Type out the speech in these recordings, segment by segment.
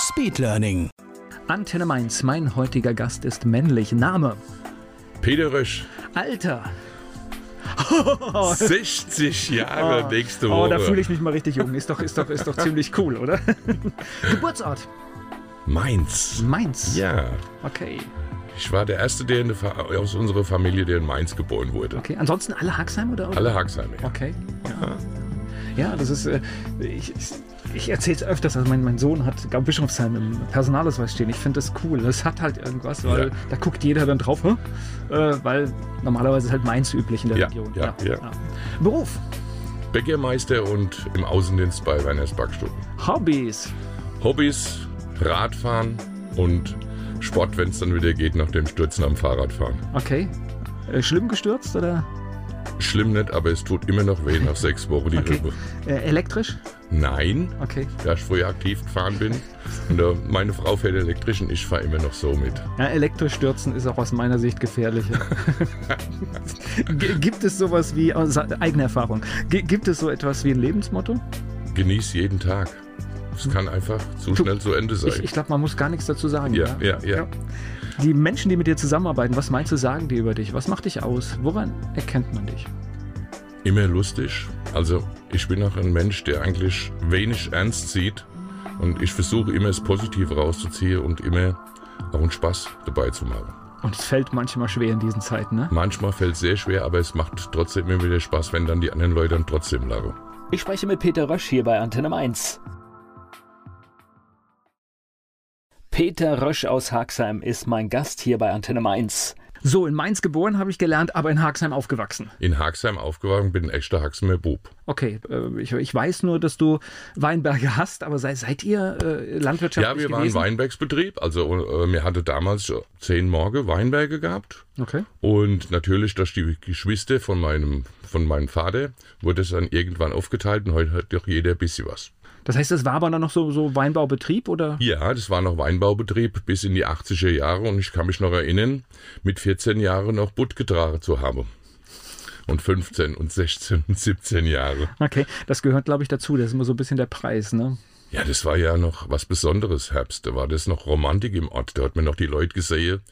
Speedlearning. Antenne Mainz, mein heutiger Gast ist männlich. Name, Peter Rösch, Alter. 60 Jahre nächste Oh, Woche. da fühle ich mich mal richtig jung. Ist doch, ist doch, ist doch ziemlich cool, oder? Geburtsort, Mainz. Mainz. Ja, Okay, ich war der Erste, der in aus unserer Familie, der in Mainz geboren wurde. okay. Ansonsten alle Haxheim oder? Alle Haxheim, ja. Okay. Ja, ja das ist. Äh, ich ich, erzähle es öfters. Also mein, mein Sohn hat glaub, Bischofsheim im Personalausweis stehen. Ich finde das cool. Das hat halt irgendwas, weil Ja. da guckt jeder dann drauf? Äh, weil normalerweise ist halt Mainz üblich in der Ja, Region. ja, ja. Beruf, Bäckermeister und im Außendienst bei Werners Backstube. Hobbys. Hobbys, Radfahren und Sport, wenn es dann wieder geht, nach dem Stürzen am Fahrradfahren. Okay. Äh, schlimm gestürzt oder Schlimm nicht, aber es tut immer noch weh nach sechs Wochen die Okay. Rippe. äh, elektrisch? Nein, Okay. da ich früher aktiv gefahren bin. Und äh, meine Frau fährt elektrisch und ich fahre immer noch so mit. Ja, elektrisch stürzen ist auch aus meiner Sicht gefährlicher. Gibt es sowas wie, aus eigener Erfahrung, gibt es so etwas wie ein Lebensmotto? Genieß jeden Tag. Es kann einfach zu schnell zu Ende sein. Ich, ich glaube, man muss gar nichts dazu sagen. ja, ja, ja, Die Menschen, die mit dir zusammenarbeiten, was meinst du, sagen die über dich? Was macht dich aus? Woran erkennt man dich? Immer lustig. Also ich bin auch ein Mensch, der eigentlich wenig ernst sieht. Und ich versuche immer das Positive rauszuziehen und immer auch einen Spaß dabei zu machen. Und es fällt manchmal schwer in diesen Zeiten, ne? Manchmal fällt es sehr schwer, aber es macht trotzdem immer wieder Spaß, wenn dann die anderen Leute dann trotzdem lachen. Ich spreche mit Peter Rösch hier bei Antenne Mainz. Peter Rösch aus Haxheim ist mein Gast hier bei Antenne Mainz. So, in Mainz geboren, habe ich gelernt, aber in Haxheim aufgewachsen. In Haxheim aufgewachsen, bin ein echter Haxheimer Bub. Okay, äh, ich, ich weiß nur, dass du Weinberge hast, aber sei, seid ihr äh, landwirtschaftlich Ja, wir waren gewesen? Weinbergsbetrieb. Also äh, mir hatte damals zehn Morgen Weinberge gehabt. Okay. Und natürlich durch die Geschwister von meinem, von meinem Vater wurde es dann irgendwann aufgeteilt und heute hat doch jeder ein bisschen was. Das heißt, es war aber dann noch so, so Weinbaubetrieb oder? Ja, das war noch Weinbaubetrieb bis in die 80er Jahre und ich kann mich noch erinnern, mit 14 Jahren noch Butt getragen zu haben. Und 15 und 16 und 17 Jahre. Okay, das gehört, glaube ich, dazu. Das ist immer so ein bisschen der Preis, ne? Ja, das war ja noch was Besonderes, Herbst. Da war das noch Romantik im Ort. Da hat man noch die Leute gesehen,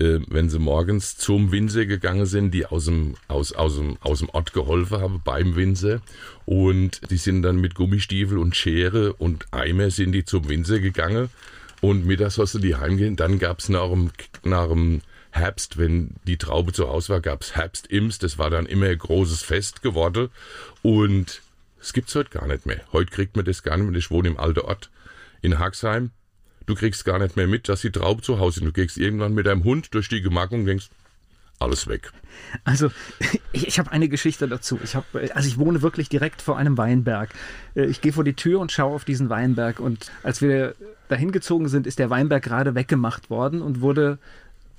äh, wenn sie morgens zum Winzer gegangen sind, die aus dem, aus, aus, dem, aus dem Ort geholfen haben beim Winzer. Und die sind dann mit Gummistiefel und Schere und Eimer sind die zum Winzer gegangen. Und mittags hast du die heimgehen. Dann gab's nach dem, nach dem Herbst, wenn die Traube zu Hause war, gab's Herbstims. Das war dann immer ein großes Fest geworden. Und das gibt's heute gar nicht mehr. Heute kriegt man das gar nicht mehr. Ich wohne im alten Ort in Haxheim. Du kriegst gar nicht mehr mit, dass die Traube zu Hause sind. Du gehst irgendwann mit deinem Hund durch die Gemarkung und denkst, alles weg. Also, ich, ich habe eine Geschichte dazu. Ich hab, also ich wohne wirklich direkt vor einem Weinberg. Äh, Ich gehe vor die Tür und schaue auf diesen Weinberg. Und als wir dahin gezogen sind, ist der Weinberg gerade weggemacht worden und wurde,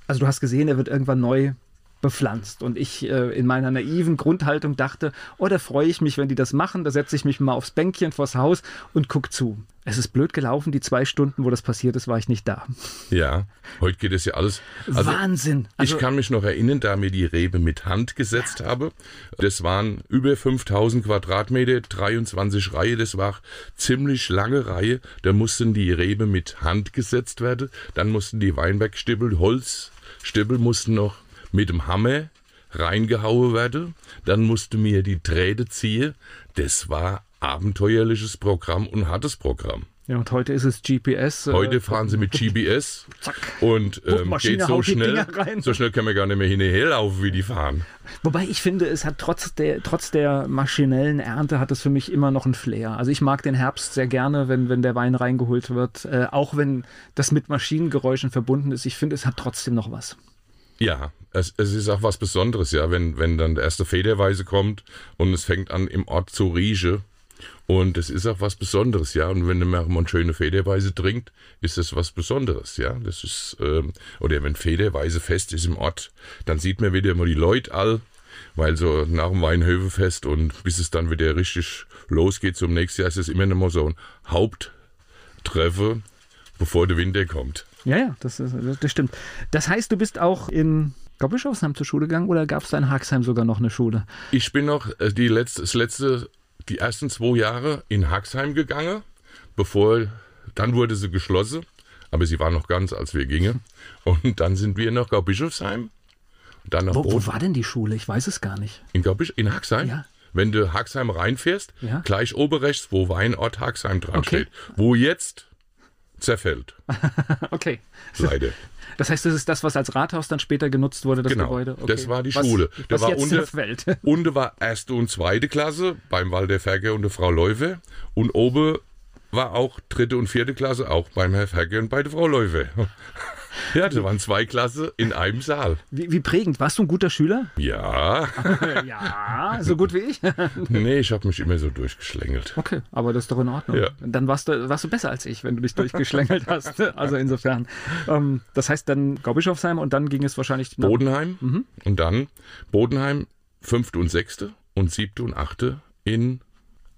also du hast gesehen, er wird irgendwann neu bepflanzt. Und ich äh, in meiner naiven Grundhaltung dachte, oh, da freue ich mich, wenn die das machen. Da setze ich mich mal aufs Bänkchen vors Haus und guck zu. Es ist blöd gelaufen. Die zwei Stunden, wo das passiert ist, war ich nicht da. Ja, heute geht es ja alles. Also, Wahnsinn. Also, ich kann mich noch erinnern, da mir die Rebe mit Hand gesetzt habe. Das waren über 5000 Quadratmeter, 23 Reihe. Das war ziemlich lange Reihe. Da mussten die Rebe mit Hand gesetzt werden. Dann mussten die Weinbergstippel, Holzstippel mussten noch mit dem Hammer reingehauen werden. Dann musste mir die Träde ziehen. Das war abenteuerliches Programm und hartes Programm. ja, und heute ist es GPS. äh, Heute fahren sie mit GPS und ähm, geht so schnell, so schnell können wir gar nicht mehr hinterherlaufen, wie die fahren. Wobei ich finde, es hat trotz der, trotz der maschinellen Ernte hat es für mich immer noch einen Flair. Also ich mag den Herbst sehr gerne, wenn, wenn der Wein reingeholt wird. Äh, auch wenn das mit Maschinengeräuschen verbunden ist. Ich finde, es hat trotzdem noch was. Ja, es, es ist auch was Besonderes, ja, wenn, wenn dann der erste Federweise kommt und es fängt an im Ort zu riechen Und es ist auch was Besonderes, ja. Und wenn man mal schöne Federweise trinkt, ist das was Besonderes, ja. Das ist, ähm, oder wenn Federweise fest ist im Ort, dann sieht man wieder mal die Leute all, weil so nach dem Weinhöfefest und bis es dann wieder richtig losgeht zum nächsten Jahr, ist es immer noch so ein Haupttreffe, bevor der Winter kommt. Ja, ja, das, ist, das stimmt. Das heißt, du bist auch in Gaubischofsheim zur Schule gegangen oder gab es da in Haxheim sogar noch eine Schule? Ich bin noch äh, die letzte, das letzte, die ersten zwei Jahre in Haxheim gegangen, bevor, dann wurde sie geschlossen, aber sie war noch ganz, als wir gingen. Und dann sind wir nach Gaubischofsheim. Dann nach Wo, wo war denn die Schule? Ich weiß es gar nicht. In Gaubisch, in Haxheim? Ja. Wenn du Haxheim reinfährst, Ja. gleich oben rechts, wo Weinort Haxheim dran Okay. steht. Wo jetzt zerfällt, Okay. leider. Das heißt, das ist das, was als Rathaus dann später genutzt wurde, das Genau, Gebäude? das war die was, Schule. Da Was war jetzt unter- zerfällt. Unten war erste und zweite Klasse beim Walter Ferger und der Frau Leuwe. Und oben war auch dritte und vierte Klasse auch beim Herr Ferger und bei der Frau Leuwe. Ja, da waren zwei Klassen in einem Saal. Wie, wie prägend. Warst du ein guter Schüler? Ja, ja, so gut wie ich. nee, ich habe mich immer so durchgeschlängelt. Okay, aber das ist doch in Ordnung. Ja. Dann warst du, warst du besser als ich, wenn du dich durchgeschlängelt hast. Also insofern. Ähm, das heißt dann Gaubischofsheim und dann ging es wahrscheinlich nach Bodenheim Mhm. und dann Bodenheim fünfte und sechste und siebte und achte in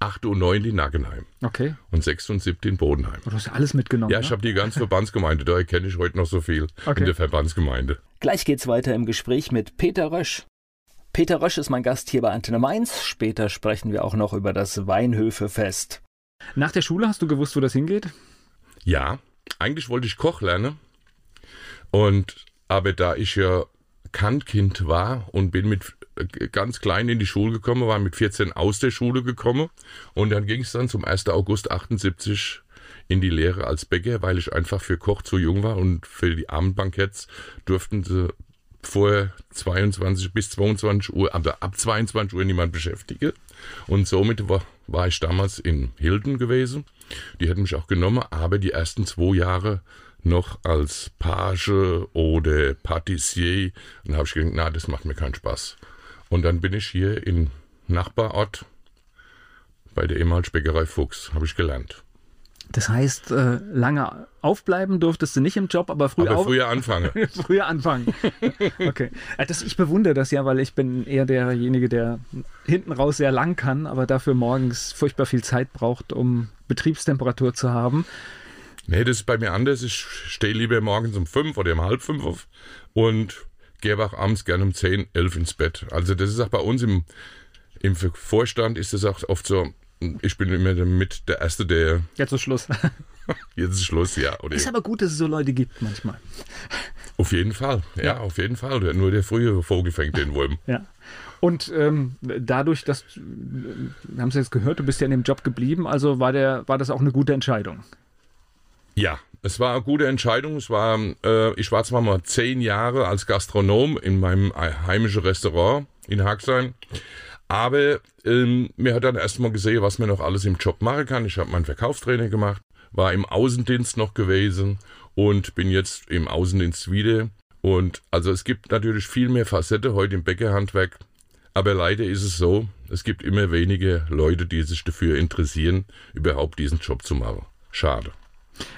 achte und neunte in Nackenheim Okay, und sechste und siebte in Bodenheim. du hast ja alles mitgenommen. Ja, ne? ich habe die ganze Verbandsgemeinde, daher kenne ich heute noch so viel Okay. in der Verbandsgemeinde. Gleich geht's weiter im Gespräch mit Peter Rösch. Peter Rösch ist mein Gast hier bei Antenne Mainz. Später sprechen wir auch noch über das Weinhöfefest. Nach der Schule hast du gewusst, wo das hingeht? Ja, eigentlich wollte ich Koch lernen. Und aber da ich ja Kantkind war und bin mit ganz klein in die Schule gekommen, war mit 14 aus der Schule gekommen und dann ging es dann zum 1. August 78 in die Lehre als Bäcker, weil ich einfach für Koch zu jung war und für die Abendbanketts durften sie vor 22 bis 22 Uhr, aber ab 22 Uhr niemand beschäftigen. Und somit war, war ich damals in Hilden gewesen. Die hätten mich auch genommen, aber die ersten zwei Jahre noch als Page oder Patissier. Und habe ich gedacht, na, das macht mir keinen Spaß. Und dann bin ich hier im Nachbarort bei der ehemaligen Bäckerei Fuchs, habe ich gelernt. Das heißt, äh, lange aufbleiben durftest du nicht im Job, aber früh Aber früher anfangen. früher anfangen. Okay. Äh, Das, ich bewundere das ja, weil ich bin eher derjenige, der hinten raus sehr lang kann, aber dafür morgens furchtbar viel Zeit braucht, um Betriebstemperatur zu haben. Nee, das ist bei mir anders. Ich stehe lieber morgens um fünf oder um halb fünf auf und gehe auch abends gerne um zehn, elf ins Bett. Also das ist auch bei uns im, im Vorstand ist das auch oft so, ich bin immer mit der Erste, der Jetzt ist Schluss. jetzt ist Schluss, ja. Oder Ist aber gut, dass es so Leute gibt manchmal. auf jeden Fall, ja, auf jeden Fall. Nur der frühe Vogel fängt den Wurm. Ja. Und ähm, dadurch, dass, wir haben es jetzt gehört, du bist ja in dem Job geblieben, also war, der, war das auch eine gute Entscheidung. Ja, es war eine gute Entscheidung. Es war, äh, ich war zwar mal zehn Jahre als Gastronom in meinem heimischen Restaurant in Haxheim, aber ähm, mir hat dann erstmal gesehen, was man noch alles im Job machen kann. Ich habe mein Verkaufstraining gemacht, war im Außendienst noch gewesen und bin jetzt im Außendienst wieder. Und also es gibt natürlich viel mehr Facette heute im Bäckerhandwerk. Aber leider ist es so, es gibt immer weniger Leute, die sich dafür interessieren, überhaupt diesen Job zu machen. Schade.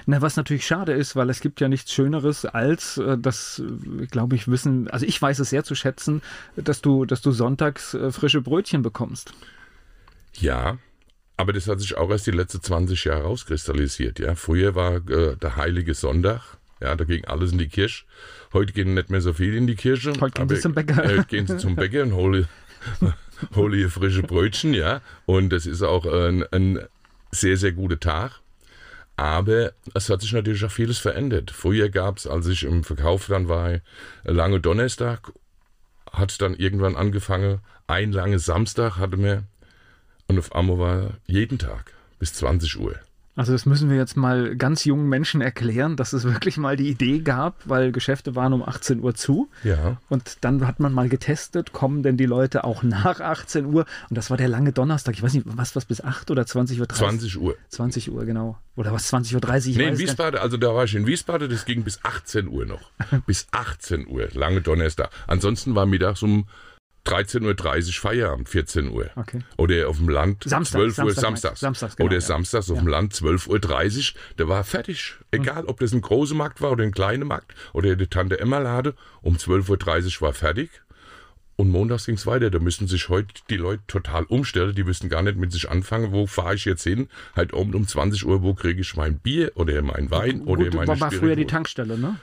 Na, was natürlich schade ist, weil es gibt ja nichts Schöneres als, äh, das äh, glaube ich wissen, also ich weiß es sehr zu schätzen, dass du, dass du sonntags äh, frische Brötchen bekommst. Ja, aber das hat sich auch erst die letzten 20 Jahre rauskristallisiert. Ja, früher war äh, der heilige Sonntag. Ja, da ging alles in die Kirche. Heute gehen nicht mehr so viel in die Kirche. Heute gehen sie zum Bäcker. Äh, heute gehen sie zum Bäcker und holen, holen hier frische Brötchen, ja. Und das ist auch ein, ein sehr, sehr guter Tag. Aber es hat sich natürlich auch vieles verändert. Früher gab es, als ich im Verkauf dann war, lange Donnerstag, hat dann irgendwann angefangen, ein lange Samstag hatte mir und auf einmal war jeden Tag bis 20 Uhr. Also das müssen wir jetzt mal ganz jungen Menschen erklären, dass es wirklich mal die Idee gab, weil Geschäfte waren um 18 Uhr zu. Ja. Und dann hat man mal getestet, kommen denn die Leute auch nach 18 Uhr? Und das war der lange Donnerstag. Ich weiß nicht, was was bis 8 oder 20 Uhr? 20 Uhr. 20 Uhr, genau. Oder was, 20.30 Uhr? Ich Nee, in. Wiesbaden, also da war ich in Wiesbaden, das ging bis 18 Uhr noch. bis 18 Uhr, lange Donnerstag. Ansonsten war mittags um 13.30 Uhr Feierabend, 14 Uhr. Okay. Oder auf dem Land Samstag, 12 Uhr, Samstag, samstags. Samstags, genau, oder ja. samstags auf Ja. dem Land 12.30 Uhr, der war fertig. Egal, ob das ein großer Markt war oder ein kleiner Markt oder die Tante Emma Lade, um 12.30 Uhr war fertig. Und montags ging's weiter. Da müssen sich heute die Leute total umstellen. Die wüssten gar nicht mit sich anfangen, wo fahre ich jetzt hin? Halt um, um 20 Uhr, wo kriege ich mein Bier oder mein Wein oder Gut, meine war, früher die? Tankstelle, ne?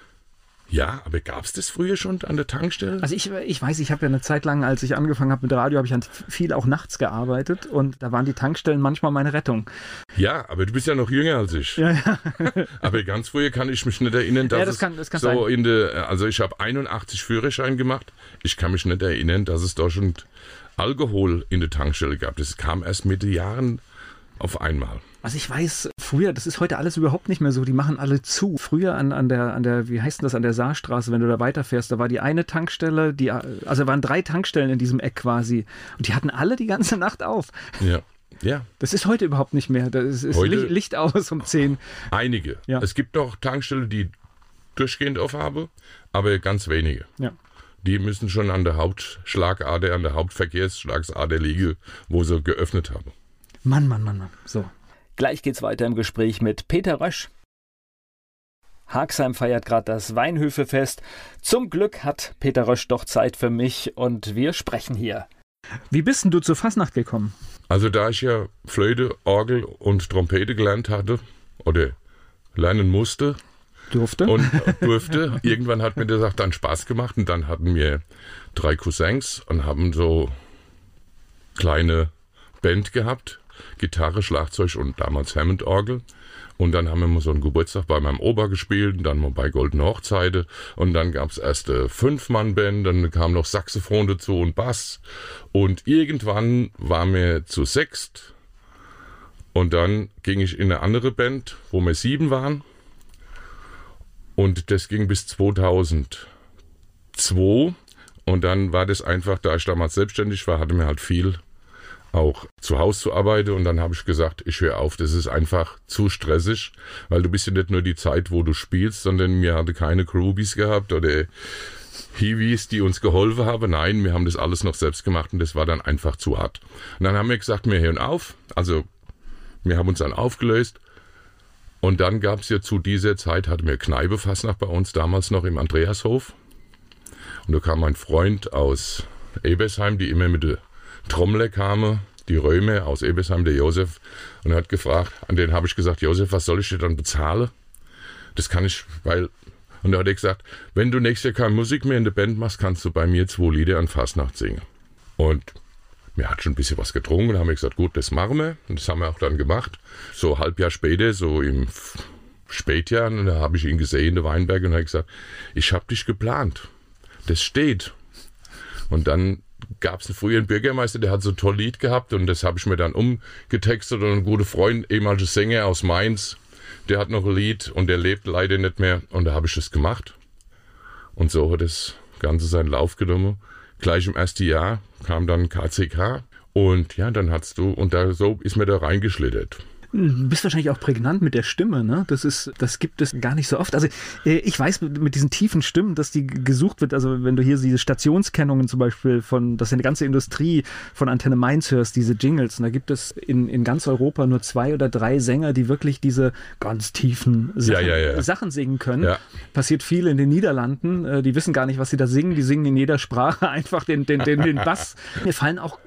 Ja, aber gab's das früher schon an der Tankstelle? Also ich, ich weiß, ich habe ja eine Zeit lang, als ich angefangen habe mit Radio, habe ich viel auch nachts gearbeitet und da waren die Tankstellen manchmal meine Rettung. Ja, aber du bist ja noch jünger als ich. Ja, ja. Aber ganz früher kann ich mich nicht erinnern, dass Ja, das es kann- das kann so sein. in der, also ich habe 81 Führerschein gemacht. Ich kann mich nicht erinnern, dass es da schon Alkohol in der Tankstelle gab. Das kam erst mit den Jahren auf einmal. Also ich weiß, früher, das ist heute alles überhaupt nicht mehr so, die machen alle zu. Früher an, an der, an der, wie heißt denn das, an der Saarstraße, wenn du da weiterfährst, da war die eine Tankstelle, die, also waren drei Tankstellen in diesem Eck quasi. Und die hatten alle die ganze Nacht auf. Ja. Ja, Das ist heute überhaupt nicht mehr. Das ist Heute- Licht, aus um 10. einige. Ja. Es gibt noch Tankstellen, die durchgehend auf haben, aber ganz wenige. Ja. Die müssen schon an der Hauptschlagader, an der Hauptverkehrsschlagader liegen, wo sie geöffnet haben. Mann, Mann, Mann, Mann. So. Gleich geht's weiter im Gespräch mit Peter Rösch. Haxheim feiert gerade das Weinhöfefest. Zum Glück hat Peter Rösch doch Zeit für mich und wir sprechen hier. Wie bist denn du zur Fasnacht gekommen? Also da ich ja Flöte, Orgel und Trompete gelernt hatte oder lernen musste Durfte? und durfte, irgendwann hat mir das auch dann Spaß gemacht und dann hatten wir drei Cousins und haben so kleine Band gehabt, Gitarre, Schlagzeug und damals Hammond-Orgel. Und dann haben wir mal so einen Geburtstag bei meinem Opa gespielt, und dann mal bei Goldene Hochzeiten. Und dann gab's erst eine Fünf-Mann-Band, dann kam noch Saxophon dazu und Bass. Und irgendwann waren wir zu sechst. Und dann ging ich in eine andere Band, wo wir sieben waren. Und das ging bis 2002. Und dann war das einfach, da ich damals selbstständig war, hatte mir halt viel auch zu Hause zu arbeiten. Und dann habe ich gesagt, ich höre auf, das ist einfach zu stressig, weil du bist ja nicht nur die Zeit, wo du spielst, sondern mir hatte keine Groupies gehabt oder Hiwis, die uns geholfen haben. Nein, wir haben das alles noch selbst gemacht und das war dann einfach zu hart. Und dann haben wir gesagt, wir hören auf. Also wir haben uns dann aufgelöst. Und dann gab es ja zu dieser Zeit, hatten wir Kneipe Fassnacht bei uns, damals noch im Andreashof. Und da kam mein Freund aus Ebersheim, die immer mit der Trommler kam, die Röme aus Ebersheim, der Josef, und er hat gefragt, an den habe ich gesagt, Josef, was soll ich dir dann bezahlen? Das kann ich, weil, und da hat er gesagt, wenn du nächstes Jahr keine Musik mehr in der Band machst, kannst du bei mir zwei Lieder an Fastnacht singen. Und wir hatten schon ein bisschen was getrunken und haben wir gesagt, gut, das machen wir. Und das haben wir auch dann gemacht. So ein halb Jahr später, so im Spätjahr, und da habe ich ihn gesehen, der Weinberg, und habe gesagt, ich habe dich geplant. Das steht. Und dann gab es einen früheren Bürgermeister, der hat so ein tolles Lied gehabt und das habe ich mir dann umgetextet und ein guter Freund, ehemaliger Sänger aus Mainz, der hat noch ein Lied und der lebt leider nicht mehr und da habe ich das gemacht. Und so hat das Ganze seinen Lauf genommen. Gleich im ersten Jahr kam dann KCK und ja, dann hast du, und da so ist mir da reingeschlittert. Du bist wahrscheinlich auch prägnant mit der Stimme, ne? Das ist, das gibt es gar nicht so oft. Also äh, ich weiß mit, diesen tiefen Stimmen, dass die gesucht wird. Also wenn du hier diese Stationskennungen zum Beispiel von, dass eine ganze Industrie von Antenne Mainz hörst, diese Jingles, und da gibt es in, in ganz Europa nur zwei oder drei Sänger, die wirklich diese ganz tiefen Sachen, Ja, ja, ja. Sachen singen können. Passiert viel in den Niederlanden. Äh, Die wissen gar nicht, was sie da singen. Die singen in jeder Sprache einfach den, den, den, den Bass. Mir fallen auch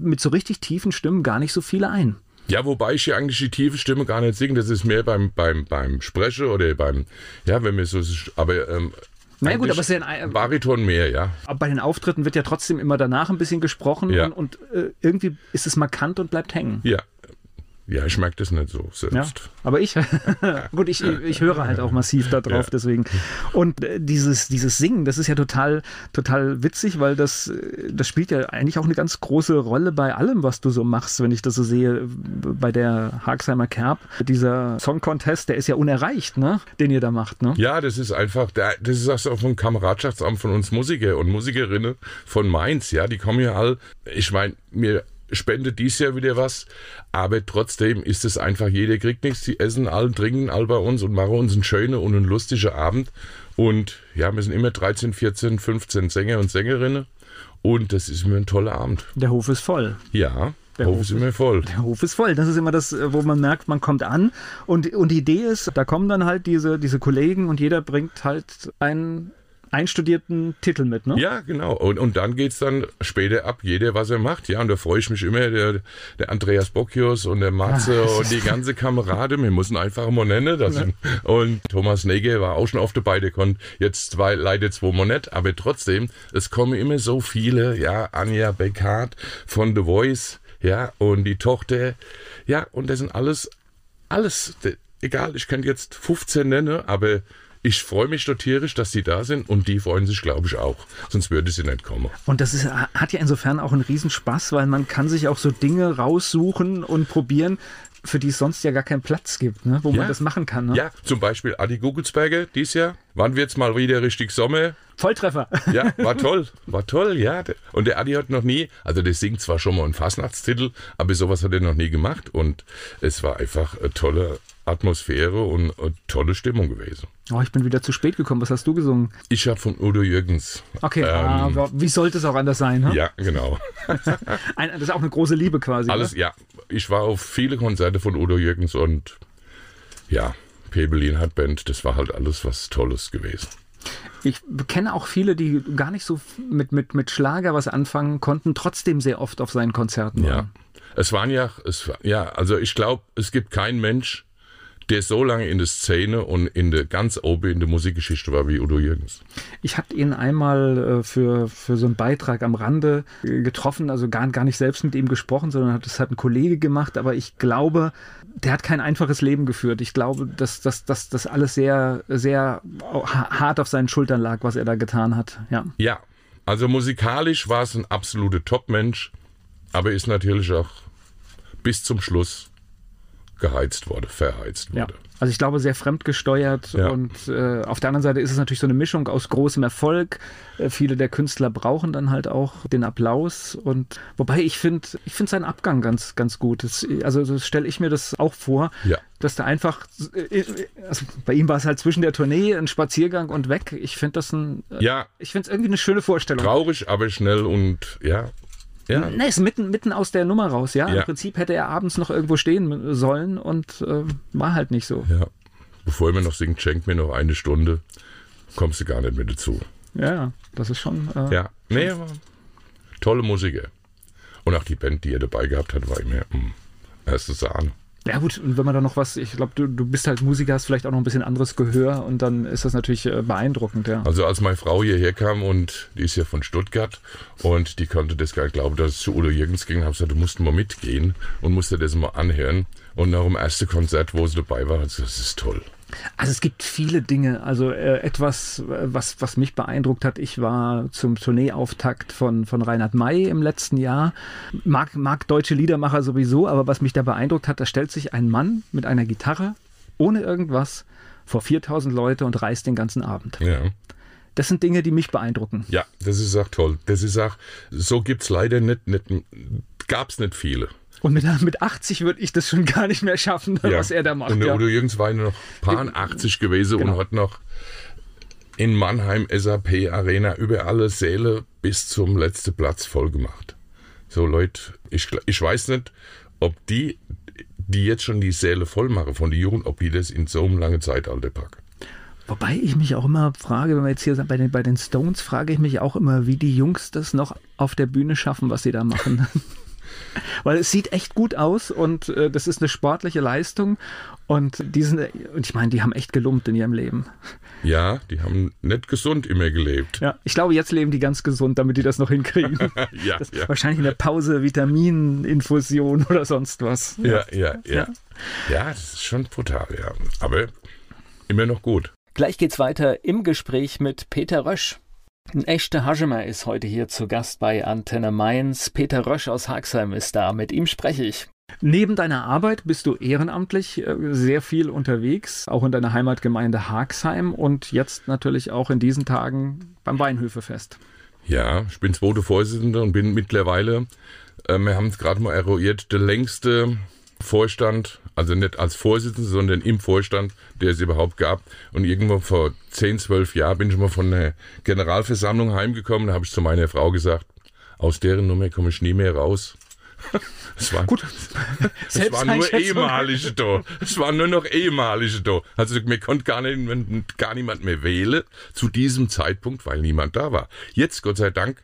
mit so richtig tiefen Stimmen gar nicht so viele ein. Ja, wobei ich hier eigentlich die tiefe Stimme gar nicht singe. Das ist mehr beim, beim, beim Sprechen oder beim, ja, wenn mir so, aber, ähm, Na gut, aber es ist ja ein, Bariton mehr, ja. Aber bei den Auftritten wird ja trotzdem immer danach ein bisschen gesprochen Ja. und, und äh, irgendwie ist es markant und bleibt hängen. Ja. Ja, ich merke das nicht so Ja, selbst. aber ich, gut, ich, ich höre halt auch massiv da drauf, Ja. deswegen. Und äh, dieses, dieses Singen, das ist ja total, total witzig, weil das, äh, das spielt ja eigentlich auch eine ganz große Rolle bei allem, was du so machst, wenn ich das so sehe. Bei der Hagsheimer Kerb, dieser Song Contest, der ist ja unerreicht, ne? Den ihr da macht, ne? Ja, das ist einfach, da- das ist auch vom Kameradschaftsamt von uns Musiker und Musikerinnen von Mainz, ja, die kommen ja all, ich meine, mir spendet dies Jahr wieder was, aber trotzdem ist es einfach, jeder kriegt nichts, die essen all, trinken all bei uns und machen uns einen schönen und einen lustigen Abend und ja, wir sind immer 13, 14, 15 Sänger und Sängerinnen Und das ist mir ein toller Abend. Der Hof ist voll. Ja, Der Hof Hof ist immer voll. Der Hof ist voll. Das ist immer das, wo man merkt, man kommt an. Und, und die Idee ist, da kommen dann halt diese, diese Kollegen und jeder bringt halt einen einstudierten Titel mit, ne? Ja, genau. Und, und dann geht's dann später ab, jeder, was er macht. Ja, und da freue ich mich immer, der, der Andreas Bocchius und der Matze Ah, und die ganze Kamerade. Wir müssen einfach mal nennen. Das sind, und Thomas Neger war auch schon auf der konnte jetzt zwei, leider zwei nicht, aber trotzdem, es kommen immer so viele, ja, Anja Beckhardt von The Voice, ja, und die Tochter, ja, und das sind alles, alles, egal, ich könnte jetzt 15 nennen, aber ich freue mich so tierisch, dass die da sind und die freuen sich, glaube ich, auch. Sonst würde sie nicht kommen. Und das ist, hat ja insofern auch einen Riesenspaß, weil man kann sich auch so Dinge raussuchen und probieren, für die es sonst ja gar keinen Platz gibt, ne? wo Ja. man das machen kann. Ne? Ja, zum Beispiel Adi Gugelsberger dies Jahr. Wann wird's mal wieder richtig Sommer? Volltreffer. Ja, war toll. War toll, ja. Und der Adi hat noch nie, also der singt zwar schon mal einen Fastnachtstitel, aber sowas hat er noch nie gemacht. Und es war einfach eine tolle Atmosphäre und eine tolle Stimmung gewesen. Oh, ich bin wieder zu spät gekommen. Was hast du gesungen? Ich habe von Udo Jürgens. Okay, Ähm, aber wie sollte es auch anders sein? Ne? Ja, genau. Ein, das ist auch eine große Liebe quasi. Alles, ne? ja. Ich war auf viele Konzerte von Udo Jürgens und ja, Pebelin hat Band, das war halt alles was Tolles gewesen. Ich kenne auch viele, die gar nicht so mit, mit, mit Schlager was anfangen konnten, trotzdem sehr oft auf seinen Konzerten Ja. waren. Es waren ja, es ja, also ich glaube, es gibt keinen Mensch, der so lange in der Szene und in der ganz oben in der Musikgeschichte war wie Udo Jürgens. Ich hatte ihn einmal äh, für, für so einen Beitrag am Rande äh, getroffen, also gar, gar nicht selbst mit ihm gesprochen, sondern hat, das hat ein Kollege gemacht, aber ich glaube, der hat kein einfaches Leben geführt. Ich glaube, dass dass- dass das alles sehr, sehr ha- hart auf seinen Schultern lag, was er da getan hat. Ja. Ja, also musikalisch war es ein absoluter Top-Mensch, aber ist natürlich auch bis zum Schluss geheizt wurde, verheizt Ja. wurde. Also ich glaube, sehr fremdgesteuert Ja. und äh, auf der anderen Seite ist es natürlich so eine Mischung aus großem Erfolg. Äh, viele der Künstler brauchen dann halt auch den Applaus und wobei ich finde, ich finde seinen Abgang ganz, ganz gut. Das, also so stelle ich mir das auch vor, Ja. dass da einfach, äh, also bei ihm war es halt zwischen der Tournee ein Spaziergang und weg. Ich finde das ein, äh, Ja, ich finde es irgendwie eine schöne Vorstellung. traurig, aber schnell und ja, ja, Ne, ist mitten, mitten aus der Nummer raus, ja? Ja. Im Prinzip hätte er abends noch irgendwo stehen sollen und äh, war halt nicht so. ja. Bevor wir noch singt, schenkt mir noch eine Stunde, kommst du gar nicht mehr dazu. Ja, das ist schon. Äh, Ja, nee, aber tolle Musiker. Und auch die Band, die er dabei gehabt hat, war immer mm, erste Sahne. Ja gut, und wenn man da noch was, ich glaube, du, du bist halt Musiker, hast vielleicht auch noch ein bisschen anderes Gehör und dann ist das natürlich äh, beeindruckend, ja. Also als meine Frau hierher kam und die ist ja von Stuttgart und die konnte das gar nicht glauben, dass es zu Udo Jürgens ging, habe gesagt, du musst mal mitgehen und musst dir das mal anhören. Und nach dem ersten Konzert, wo sie dabei war, hat sie gesagt, das ist toll. Also es gibt viele Dinge, also äh, etwas, äh, was, was mich beeindruckt hat, ich war zum Tourneeauftakt von, von Reinhard May im letzten Jahr, mag, mag deutsche Liedermacher sowieso, aber was mich da beeindruckt hat, da stellt sich ein Mann mit einer Gitarre, ohne irgendwas, vor 4000 Leute und reist den ganzen Abend. Ja. Das sind Dinge, die mich beeindrucken. Ja, das ist auch toll. Das ist auch, so gibt's leider nicht, nicht gab's nicht viele. Und mit, mit 80 würde ich das schon gar nicht mehr schaffen, was er da macht. Und der ja. Udo Jürgens war ja noch paar 80 gewesen Genau. und hat noch in Mannheim SAP Arena über alle Säle bis zum letzten Platz voll gemacht. So Leute, ich, ich weiß nicht, ob die, die jetzt schon die Säle voll machen von den Jugend, ob die das in so einem langen Zeitalter packen. Wobei ich mich auch immer frage, wenn wir jetzt hier sind, bei den, bei den Stones, frage ich mich auch immer, wie die Jungs das noch auf der Bühne schaffen, was sie da machen. Weil es sieht echt gut aus und äh, das ist eine sportliche Leistung und die sind, und ich meine, die haben echt gelumpt in ihrem Leben. Ja, die haben nicht gesund immer gelebt. Ja, ich glaube, jetzt leben die ganz gesund, damit die das noch hinkriegen. Ja, Das, ja. Wahrscheinlich in der Pause Vitamininfusion oder sonst was. Ja, ja, ja. Ja, das ist schon brutal, ja. Aber immer noch gut. Gleich geht's weiter im Gespräch mit Peter Rösch. Ein echter Haschemer ist heute hier zu Gast bei Antenne Mainz. Peter Rösch aus Haxheim ist da. Mit ihm spreche ich. Neben deiner Arbeit bist du ehrenamtlich äh, sehr viel unterwegs, auch in deiner Heimatgemeinde Haxheim und jetzt natürlich auch in diesen Tagen beim Weinhöfefest. Ja, ich bin zweite Vorsitzender und bin mittlerweile, äh, wir haben es gerade mal eruiert, der längste Vorstand, also nicht als Vorsitzender, sondern im Vorstand, der es überhaupt gab. Und irgendwo vor 10, 12 Jahren bin ich mal von der Generalversammlung heimgekommen, da habe ich zu meiner Frau gesagt, Aus deren Nummer komme ich nie mehr raus. Es war, Gut. es war nur ehemalige da. Es waren nur noch ehemalige da. Also mir konnte gar, nicht, gar niemand mehr wählen zu diesem Zeitpunkt, weil niemand da war. Jetzt, Gott sei Dank,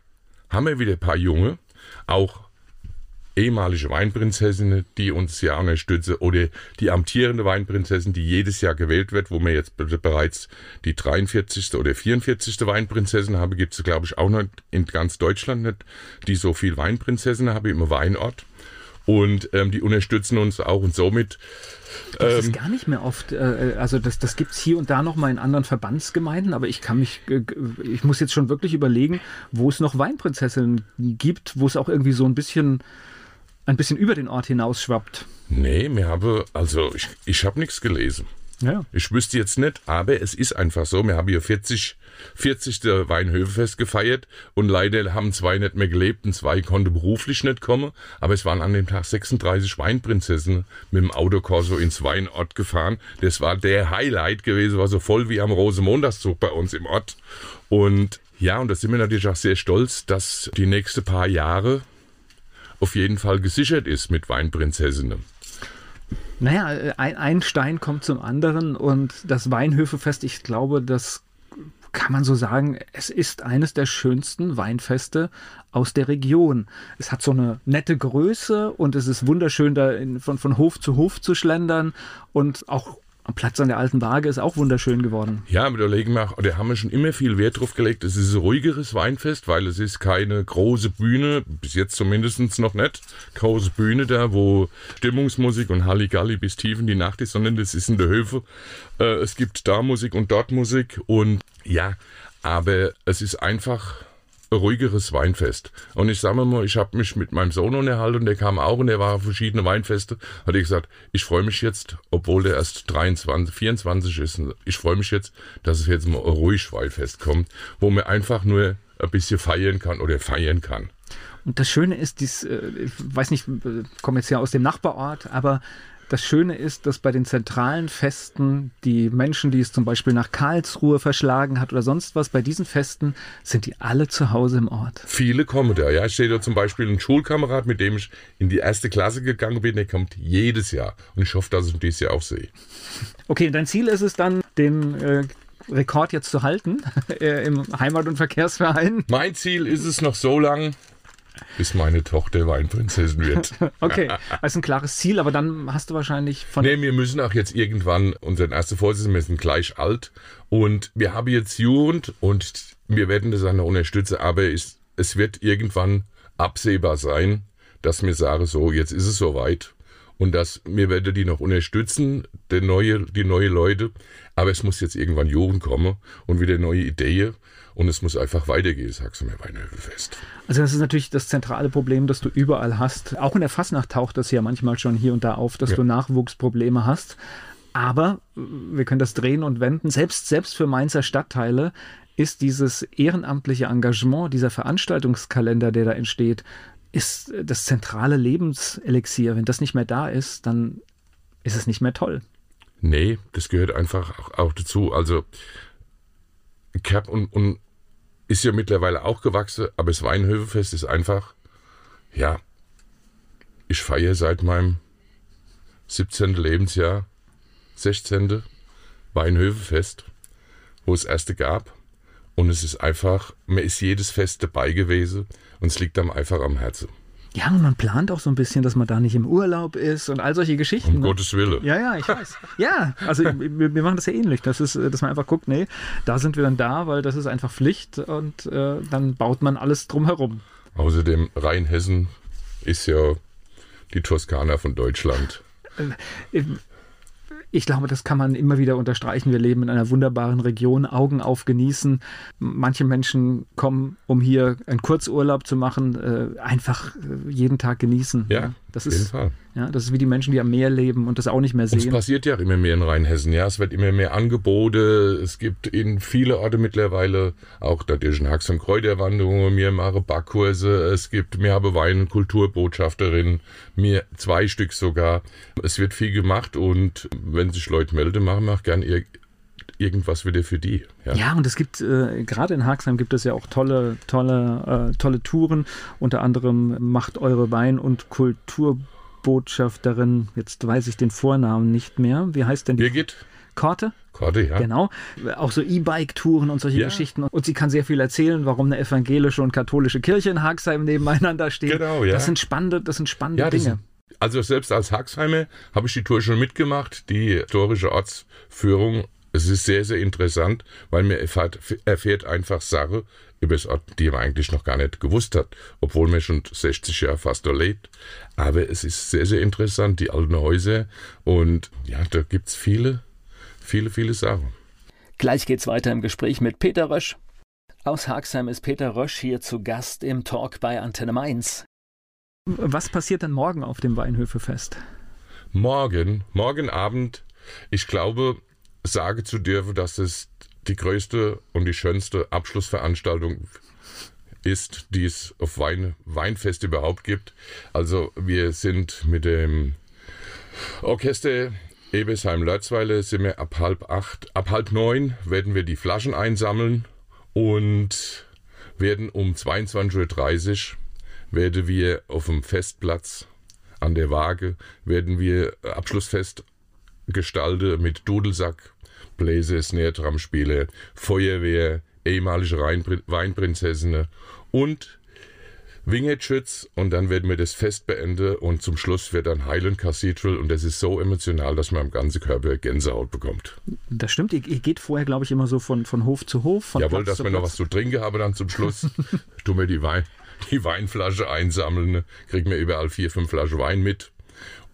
haben wir wieder ein paar Junge, auch ehemalige Weinprinzessinnen, die uns ja unterstützen, oder die amtierende Weinprinzessin, die jedes Jahr gewählt wird, wo wir jetzt bereits die 43. oder 44. Weinprinzessin haben, gibt es, glaube ich, auch noch in ganz Deutschland nicht, die so viel Weinprinzessinnen haben im Weinort. Und ähm, die unterstützen uns auch und somit das ist gar nicht mehr oft, äh, also das, das gibt es hier und da noch mal in anderen Verbandsgemeinden, aber ich kann mich, äh, ich muss jetzt schon wirklich überlegen, wo es noch Weinprinzessinnen gibt, wo es auch irgendwie so ein bisschen ein bisschen über den Ort hinaus schwappt. Nee, mir habe, also ich, ich habe nichts gelesen. Ja. Ich wüsste jetzt nicht, aber es ist einfach so. Wir haben hier 40, 40. Weinhöfefest gefeiert und leider haben zwei nicht mehr gelebt und zwei konnte beruflich nicht kommen. Aber es waren an dem Tag 36 Weinprinzessinnen mit dem Autokorso ins Weinort gefahren. Das war der Highlight gewesen, war so voll wie am Rosenmontagszug bei uns im Ort. Und ja, und da sind wir natürlich auch sehr stolz, dass die nächsten paar Jahre auf jeden Fall gesichert ist mit Weinprinzessinnen. Naja, ein, ein Stein kommt zum anderen und das Weinhöfefest, ich glaube, das kann man so sagen, es ist eines der schönsten Weinfeste aus der Region. Es hat so eine nette Größe und es ist wunderschön, da in, von, von Hof zu Hof zu schlendern und auch am Platz an der alten Waage ist auch wunderschön geworden. Ja, aber da legen wir, da haben wir schon immer viel Wert drauf gelegt. Es ist ein ruhigeres Weinfest, weil es ist keine große Bühne, bis jetzt zumindest noch nicht, große Bühne da, wo Stimmungsmusik und Halligalli bis tief in die Nacht ist, sondern das ist in der Höfe. Äh, es gibt da Musik und dort Musik und ja, aber es ist einfach ruhigeres Weinfest. Und ich sage mal, ich habe mich mit meinem Sohn unterhalten und der kam auch und der war auf verschiedene Weinfeste. Hat ich gesagt, ich freue mich jetzt, obwohl der erst 23, 24 ist, ich freue mich jetzt, dass es jetzt mal ruhig Weinfest kommt, wo man einfach nur ein bisschen feiern kann oder feiern kann. Und das Schöne ist, dies, äh, ich weiß nicht, äh, komme jetzt ja aus dem Nachbarort, aber das Schöne ist, dass bei den zentralen Festen die Menschen, die es zum Beispiel nach Karlsruhe verschlagen hat oder sonst was, bei diesen Festen sind die alle zu Hause im Ort. Viele kommen da, ja. Ich sehe da zum Beispiel einen Schulkamerad, mit dem ich in die erste Klasse gegangen bin, der kommt jedes Jahr. Und ich hoffe, dass ich ihn dieses Jahr auch sehe. Okay, dein Ziel ist es dann, den äh, Rekord jetzt zu halten äh, im Heimat- und Verkehrsverein? Mein Ziel ist es noch so lang, bis meine Tochter Weinprinzessin wird. okay, also ein klares Ziel, aber dann hast du wahrscheinlich von. Nee, wir müssen auch jetzt irgendwann, unseren ersten Vorsitzenden, wir sind gleich alt und wir haben jetzt Jugend und wir werden das auch noch unterstützen, aber es, es wird irgendwann absehbar sein, dass wir sagen, so, jetzt ist es soweit und dass wir werden die noch unterstützen, die neue, die neue Leute, aber es muss jetzt irgendwann Jugend kommen und wieder neue Ideen und es muss einfach weitergehen, sagst du mir Weinhöfefest. Also das ist natürlich das zentrale Problem, das du überall hast. Auch in der Fassnacht taucht das ja manchmal schon hier und da auf, dass ja. du Nachwuchsprobleme hast. Aber wir können das drehen und wenden. Selbst, selbst für Mainzer Stadtteile ist dieses ehrenamtliche Engagement, dieser Veranstaltungskalender, der da entsteht, ist das zentrale Lebenselixier. Wenn das nicht mehr da ist, dann ist es nicht mehr toll. Nee, das gehört einfach auch, auch dazu. Also habe und, und ist ja mittlerweile auch gewachsen, aber das Weinhöfefest ist einfach, ja, ich feiere seit meinem 17. Lebensjahr, 16. Weinhöfefest, wo es erste gab. Und es ist einfach, man ist jedes Fest dabei gewesen und es liegt einem einfach am Herzen. Ja, und man plant auch so ein bisschen, dass man da nicht im Urlaub ist und all solche Geschichten. Um ne? Gottes Willen. Ja, ja, ich weiß. ja, also wir, wir, machen das ja ähnlich. Das ist, dass man einfach guckt, nee, da sind wir dann da, weil das ist einfach Pflicht und äh, dann baut man alles drumherum. Außerdem Rheinhessen ist ja die Toskana von Deutschland. Ich glaube, das kann man immer wieder unterstreichen. Wir leben in einer wunderbaren Region, Augen auf genießen. Manche Menschen kommen, um hier einen Kurzurlaub zu machen, äh, einfach äh, jeden Tag genießen. Ja, das auf ist, jeden Fall. Ja, das ist wie die Menschen, die am Meer leben und das auch nicht mehr sehen. Und es passiert ja auch immer mehr in Rheinhessen. Ja, es wird immer mehr Angebote. Es gibt in viele Orte mittlerweile auch da in Hax- und Kräuterwanderungen. Wir machen Backkurse. Es gibt, wir haben Wein- Kulturbotschafterinnen. Mir zwei Stück sogar. Es wird viel gemacht und wenn sich Leute melden, machen wir auch gern irgendwas wieder für die. Ja, ja und es gibt, äh, gerade in Haxheim gibt es ja auch tolle, tolle, äh, tolle Touren. Unter anderem macht eure Wein- und Kulturbotschafterin, jetzt weiß ich den Vornamen nicht mehr. Wie heißt denn die? Birgit. Korte? Korte, ja. Genau. Auch so E-Bike-Touren und solche ja. Geschichten. Und sie kann sehr viel erzählen, warum eine evangelische und katholische Kirche in Haxheim nebeneinander stehen. Genau, ja. Das sind spannende, das sind spannende ja, Dinge. Sind, also selbst als Haxheimer habe ich die Tour schon mitgemacht, die historische Ortsführung. Es ist sehr, sehr interessant, weil man erfährt, erfährt einfach Sachen über das Ort, die man eigentlich noch gar nicht gewusst hat, obwohl man schon 60 Jahre fast da lebt. Aber es ist sehr, sehr interessant, die alten Häuser. Und ja, da gibt es viele, viele, viele Sachen. Gleich geht's weiter im Gespräch mit Peter Rösch. Aus Haxheim ist Peter Rösch hier zu Gast im Talk bei Antenne Mainz. Was passiert denn morgen auf dem Weinhöfefest? Morgen, morgen Abend, ich glaube, sage zu dürfen, dass es die größte und die schönste Abschlussveranstaltung ist, die es auf Wein, Weinfest überhaupt gibt. Also wir sind mit dem Orchester Ebesheim-Lörzweiler sind wir ab halb acht, ab halb neun werden wir die Flaschen einsammeln und werden um 22.30 Uhr werden wir auf dem Festplatz an der Waage, werden wir Abschlussfest gestalten mit Dudelsack, Bläser, Snare-Drum-Spiele, Feuerwehr, ehemalige Weinprinzessinnen und Wingetschütz und dann werden wir das Fest beenden und zum Schluss wird dann Highland Cathedral und das ist so emotional, dass man am ganzen Körper Gänsehaut bekommt. Das stimmt, ihr, ihr geht vorher, glaube ich, immer so von, von Hof zu Hof. Von Jawohl, Platz dass wir noch was zu trinken haben dann zum Schluss. tun wir die Wein, die Weinflasche einsammeln, ne? kriegen wir überall vier, fünf Flaschen Wein mit.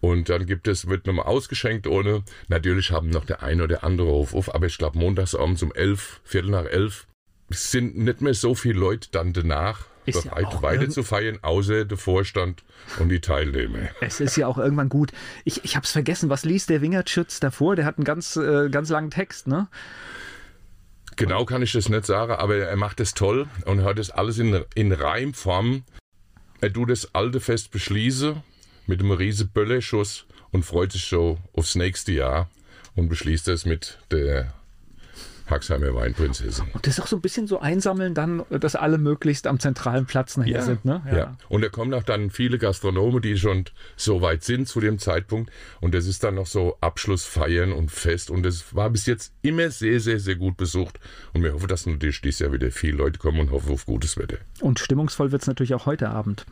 Und dann gibt es, wird nochmal ausgeschenkt ohne. Natürlich haben noch der eine oder andere Hof auf, aber ich glaube montagsabends um elf, Viertel nach elf, sind nicht mehr so viele Leute dann danach ist bereit ja weiter zu feiern, außer der Vorstand und die Teilnehmer. Es ist ja auch irgendwann gut. Ich, ich habe es vergessen, was liest der Wingertschütz davor? Der hat einen ganz, äh, ganz langen Text, ne? Genau kann ich das nicht sagen, aber er macht es toll und hat es alles in, in Reimform. Er tut das alte Fest beschließen mit einem riesen Bölleschuss und freut sich so aufs nächste Jahr und beschließt es mit der Haxheimer Weinprinzessin. Und das ist auch so ein bisschen so einsammeln dann, dass alle möglichst am zentralen Platz nachher ja, sind. Ne? Ja. ja. Und da kommen auch dann viele Gastronomen, die schon so weit sind zu dem Zeitpunkt. Und das ist dann noch so Abschlussfeiern und Fest. Und das war bis jetzt immer sehr, sehr, sehr gut besucht. Und wir hoffen, dass natürlich dieses Jahr wieder viele Leute kommen und hoffen auf gutes Wetter. Und stimmungsvoll wird es natürlich auch heute Abend.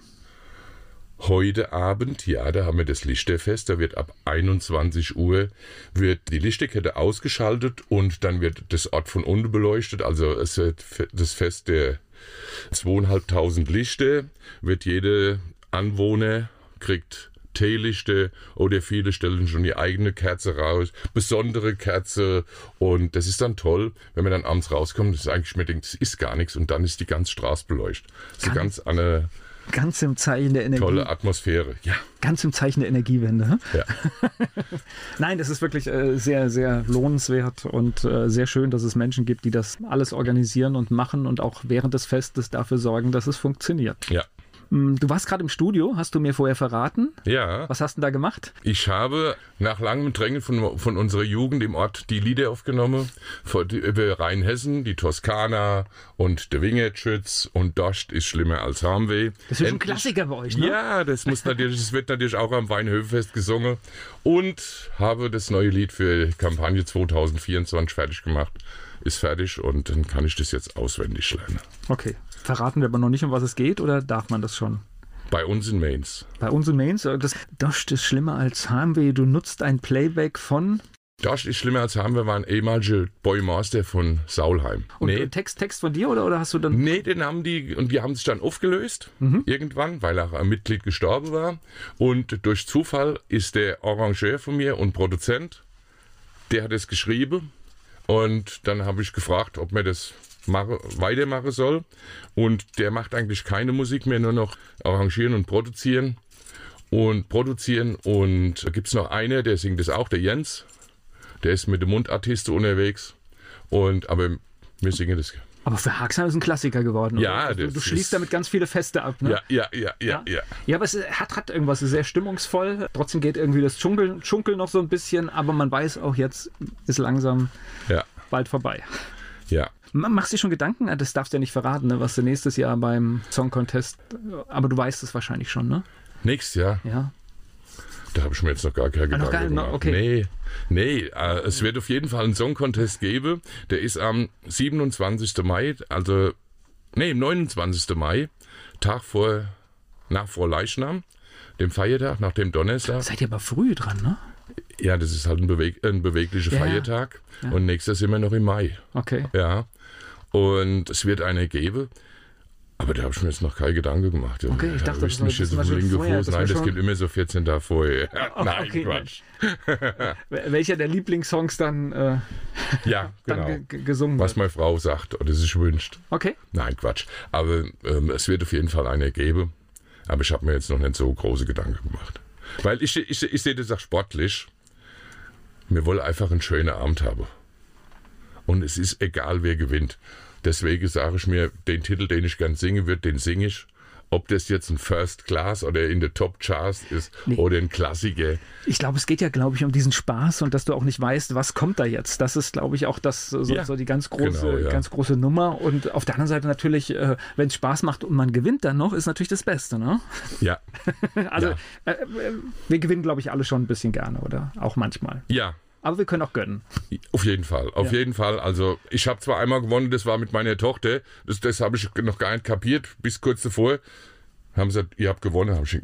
Heute Abend, ja, da haben wir das Lichterfest, da wird ab 21 Uhr wird die Lichterkette ausgeschaltet und dann wird das Ort von unten beleuchtet, also es wird das Fest der zweieinhalbtausend Lichter, wird jede Anwohner kriegt Teelichte oder viele stellen schon die eigene Kerze raus, besondere Kerze und das ist dann toll, wenn man dann abends rauskommt, das ist eigentlich, man denkt, das ist gar nichts und dann ist die ganze Straße beleuchtet. Das ist ganz eine Ganz im Zeichen der Energie. Tolle Atmosphäre, ja. Ganz im Zeichen der Energiewende. Ja. Nein, das ist wirklich äh, sehr, sehr lohnenswert und äh, sehr schön, dass es Menschen gibt, die das alles organisieren und machen und auch während des Festes dafür sorgen, dass es funktioniert. Ja. Hm, du warst gerade im Studio, hast du mir vorher verraten. Ja. Was hast du da gemacht? Ich habe nach langem Drängen von, von unserer Jugend im Ort die Lieder aufgenommen von, über Rheinhessen, die Toskana und der Wingertschütz und Dost ist schlimmer als Harmweh. Das ist schon ein Klassiker bei euch, ne? Ja, das muss natürlich, das wird natürlich auch am Weinhöfest gesungen und habe das neue Lied für Kampagne 2024 fertig gemacht. Ist fertig und dann kann ich das jetzt auswendig lernen. Okay. Verraten wir aber noch nicht, um was es geht, oder darf man das schon? Bei uns in Mainz. Bei uns in Mainz? Das, das ist schlimmer als Heimweh. Du nutzt ein Playback von das ist schlimmer als Heimweh, war ein ehemaliger Boymaster von Saulheim. Und nee. Text, Text von dir oder, oder hast du dann. Nee, den haben die, und die haben sich dann aufgelöst, mhm. irgendwann, weil auch ein Mitglied gestorben war. Und durch Zufall ist der Arrangeur von mir und Produzent, der hat es geschrieben. Und dann habe ich gefragt, ob mir das mache, weitermachen soll. Und der macht eigentlich keine Musik mehr, nur noch arrangieren und produzieren. Und produzieren. Und da gibt es noch einer, der singt das auch, der Jens. Der ist mit dem Mundartiste unterwegs. Und aber wir singen das. Aber für Haxheim ist ein Klassiker geworden. Oder? Ja, also, du, du schließt damit ganz viele Feste ab. Ne? Ja, ja, ja, ja, ja. Ja, aber es hat, hat irgendwas sehr stimmungsvoll. Trotzdem geht irgendwie das Schunkeln, Schunkeln noch so ein bisschen, aber man weiß auch jetzt ist langsam. Ja bald vorbei. Ja. Machst du dir schon Gedanken? Ah, das darfst du ja nicht verraten, ne? was du nächstes Jahr beim Song Contest. Aber du weißt es wahrscheinlich schon, ne? Nächstes Jahr? Ja. Da habe ich mir jetzt noch gar keine Ah, Gedanken gar- gemacht. okay. Nee, nee äh, es wird auf jeden Fall einen Song Contest geben. Der ist am 27. Mai, also, nee, 29. Mai, Tag vor, nach vor Leichnam, dem Feiertag, nach dem Donnerstag. Seid ihr aber früh dran, ne? Ja, das ist halt ein, beweg ein beweglicher Ja, ja. Feiertag. Und nächstes sind wir noch im Mai. Okay. Ja. Und es wird eine geben. Aber da habe ich mir jetzt noch keine Gedanken gemacht. Okay, ich Da dachte, das war- mich das den schon vorher, das Nein, das gibt immer so 14 Tage vorher. Nein, okay, Quatsch. Welcher der Lieblingssongs dann, äh, Ja, dann genau. ge- ge- gesungen Was wird? meine Frau sagt oder sich wünscht. Okay. Nein, Quatsch. Aber ähm, es wird auf jeden Fall eine geben. Aber ich habe mir jetzt noch nicht so große Gedanken gemacht. Weil ich, ich, ich sehe das auch sportlich. Wir wollen einfach einen schönen Abend haben. Und es ist egal, wer gewinnt. Deswegen sage ich mir, den Titel, den ich gern singen würde, den singe ich. Ob das jetzt ein First Class oder in der Top Charts ist oder ein Klassiker. Ich glaube, es geht ja, glaube ich, um diesen Spaß und dass du auch nicht weißt, was kommt da jetzt. Das ist, glaube ich, auch das so, Ja, so die ganz große, genau, ja. ganz große Nummer. Und auf der anderen Seite natürlich, äh, wenn es Spaß macht und man gewinnt dann noch, ist natürlich das Beste, ne? Ja, Also Ja. äh, äh, wir gewinnen, glaube ich, alle schon ein bisschen gerne, oder? Auch manchmal. ja, Aber wir können auch gönnen. Auf jeden Fall, auf Ja. jeden Fall. Also ich habe zwar einmal gewonnen, das war mit meiner Tochter, das, das habe ich noch gar nicht kapiert, bis kurz davor haben sie gesagt, ihr habt gewonnen, hab ich,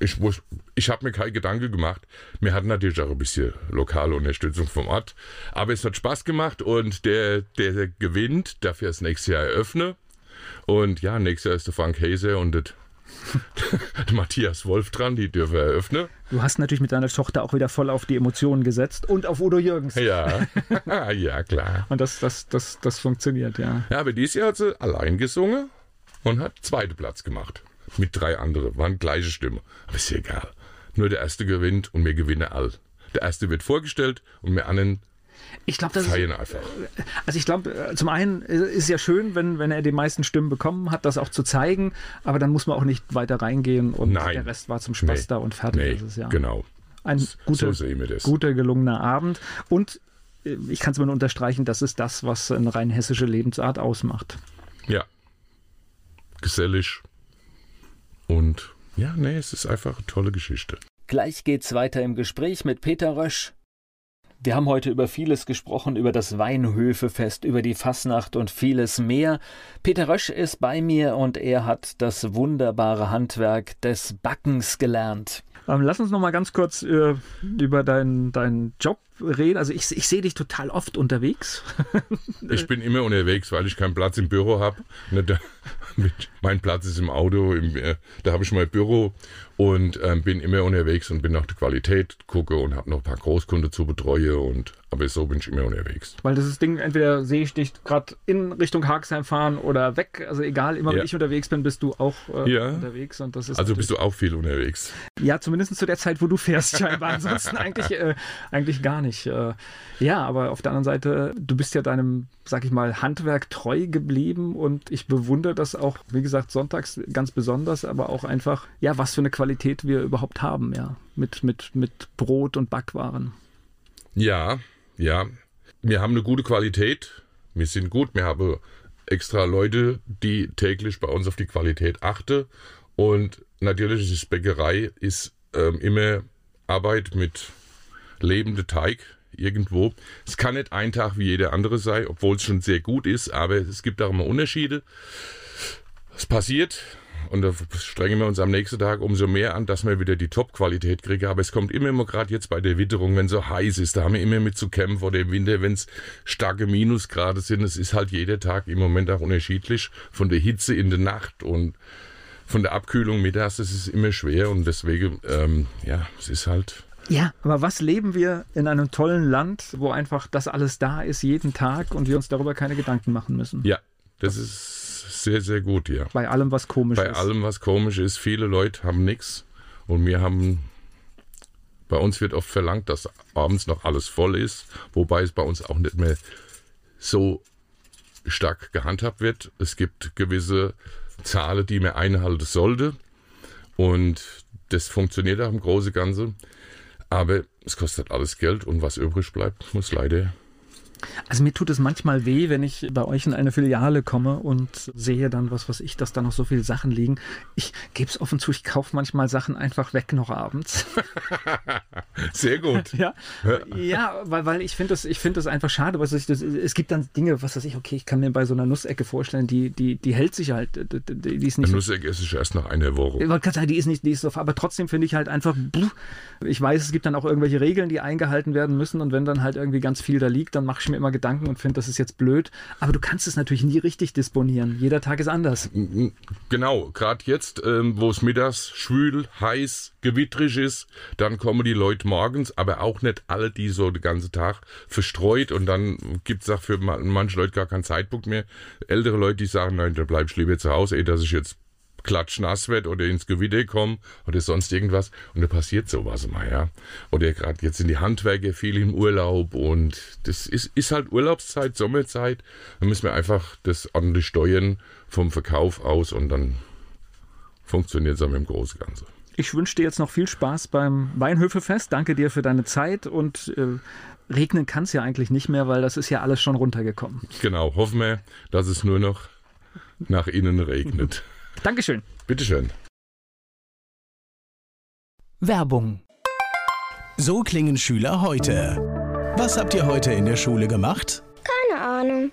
ich, wus- ich habe mir keine Gedanken gemacht. Wir hatten natürlich auch ein bisschen lokale Unterstützung vom Ort, aber es hat Spaß gemacht und der, der gewinnt, darf das nächste Jahr eröffnen. Und ja, nächstes Jahr ist der Frank Hase und der Matthias Wolf dran, die dürfen eröffnen. Du hast natürlich mit deiner Tochter auch wieder voll auf die Emotionen gesetzt und auf Udo Jürgens. Ja, ja klar. Und das, das, das, das funktioniert, ja. Ja, aber dieses Jahr hat sie allein gesungen und hat zweiten Platz gemacht. Mit drei anderen. Waren gleiche Stimme. Aber ist ja egal. Nur der erste gewinnt und wir gewinnen all. Der erste wird vorgestellt und wir anderen Ich glaube, das ist, feiern einfach. also ich glaube, äh, zum einen ist es ja schön, wenn, wenn er die meisten Stimmen bekommen hat, das auch zu zeigen, aber dann muss man auch nicht weiter reingehen und Nein. der Rest war zum Spaß Nee. da und fertig Nee, ist es ja. genau. Ein guter, so sehen wir das. guter, gelungener Abend und äh, ich kann es mal nur unterstreichen, das ist das, was eine rein hessische Lebensart ausmacht. Ja. Gesellig. Und ja, nee, es ist einfach eine tolle Geschichte. Gleich geht's weiter im Gespräch mit Peter Rösch. Wir haben heute über vieles gesprochen, über das Weinhöfefest, über die Fasnacht und vieles mehr. Peter Rösch ist bei mir und er hat das wunderbare Handwerk des Backens gelernt. Ähm, lass uns noch mal ganz kurz äh, über deinen deinen Job reden. Also ich, ich sehe dich total oft unterwegs. Ich bin immer unterwegs, weil ich keinen Platz im Büro habe. Mein Platz ist im Auto, im, äh, da habe ich mein Büro und ähm, bin immer unterwegs und bin nach der Qualität, gucke und habe noch ein paar Großkunden zu betreuen. Und, aber so bin ich immer unterwegs. Weil das ist Ding, entweder sehe ich dich gerade in Richtung Haxheim fahren oder weg. Also egal, immer wenn Ja. ich unterwegs bin, bist du auch äh, Ja. unterwegs. Und das ist Also bist du auch viel unterwegs. Ja, zumindest zu der Zeit, wo du fährst, scheinbar. Ansonsten eigentlich, äh, eigentlich gar nicht. Äh, ja, aber auf der anderen Seite, du bist ja deinem, sag ich mal, Handwerk treu geblieben und ich bewundere das auch, wie gesagt, sonntags ganz besonders, aber auch einfach, ja, was für eine Qualität wir überhaupt haben, ja. Mit, mit, mit Brot und Backwaren. Ja, ja. Wir haben eine gute Qualität. Wir sind gut. Wir haben extra Leute, die täglich bei uns auf die Qualität achten. Und natürlich ist Bäckerei ist ähm, immer Arbeit mit lebendem Teig irgendwo. Es kann nicht ein Tag wie jeder andere sein, obwohl es schon sehr gut ist, aber es gibt auch immer Unterschiede. Es passiert und da strengen wir uns am nächsten Tag umso mehr an, dass wir wieder die Top-Qualität kriegen. Aber es kommt immer, immer gerade jetzt bei der Witterung, wenn so heiß ist, da haben wir immer mit zu kämpfen oder im Winter, wenn es starke Minusgrade sind. Es ist halt jeder Tag im Moment auch unterschiedlich von der Hitze in der Nacht und von der Abkühlung mittags. Das ist immer schwer und deswegen, ähm, ja, es ist halt Ja, aber was leben wir in einem tollen Land, wo einfach das alles da ist, jeden Tag und wir uns darüber keine Gedanken machen müssen? Ja, das ist sehr, sehr gut, ja. Bei allem, was komisch Bei ist. allem, was komisch ist, viele Leute haben nichts und wir haben, bei uns wird oft verlangt, dass abends noch alles voll ist, wobei es bei uns auch nicht mehr so stark gehandhabt wird. Es gibt gewisse Zahlen, die man einhalten sollte und das funktioniert auch im Großen und Ganzen. Aber es kostet alles Geld und was übrig bleibt, muss leider Also mir tut es manchmal weh, wenn ich bei euch in eine Filiale komme und sehe dann, was weiß ich, dass da noch so viele Sachen liegen. Ich gebe es offen zu, ich kaufe manchmal Sachen einfach weg noch abends. Sehr gut. ja, ja weil, weil ich finde es find einfach schade. Was ich, das, es gibt dann Dinge, was weiß ich, okay, ich kann mir bei so einer Nussecke vorstellen, die, die, die hält sich halt. Die, die ist nicht eine Nussecke ist erst nach einer Woche. Die ist nicht, die ist so, aber trotzdem finde ich halt einfach, ich weiß, es gibt dann auch irgendwelche Regeln, die eingehalten werden müssen und wenn dann halt irgendwie ganz viel da liegt, dann mache ich mir immer Gedanken und finde, das ist jetzt blöd. Aber du kannst es natürlich nie richtig disponieren. Jeder Tag ist anders. Genau, gerade jetzt, ähm, wo es mittags schwül, heiß, gewittrig ist, dann kommen die Leute morgens, aber auch nicht alle, die so den ganzen Tag verstreut und dann gibt es auch für manche Leute gar keinen Zeitpunkt mehr. Ältere Leute, die sagen, nein, da bleib ich lieber zu Hause, eh, dass ich jetzt klatschnass wird oder ins Gewitter kommen oder sonst irgendwas. Und da passiert sowas mal, ja. Oder gerade jetzt sind die Handwerker viel im Urlaub und das ist, ist halt Urlaubszeit, Sommerzeit. Da müssen wir einfach das ordentlich steuern vom Verkauf aus und dann funktioniert es auch mit dem Großen Ganze. Ich wünsche dir jetzt noch viel Spaß beim Weinhöfefest. Danke dir für deine Zeit und äh, regnen kann es ja eigentlich nicht mehr, weil das ist ja alles schon runtergekommen. Genau, hoffen wir, dass es nur noch nach innen regnet. Dankeschön. Bitteschön. Werbung. So klingen Schüler heute. Was habt ihr heute in der Schule gemacht? Keine Ahnung.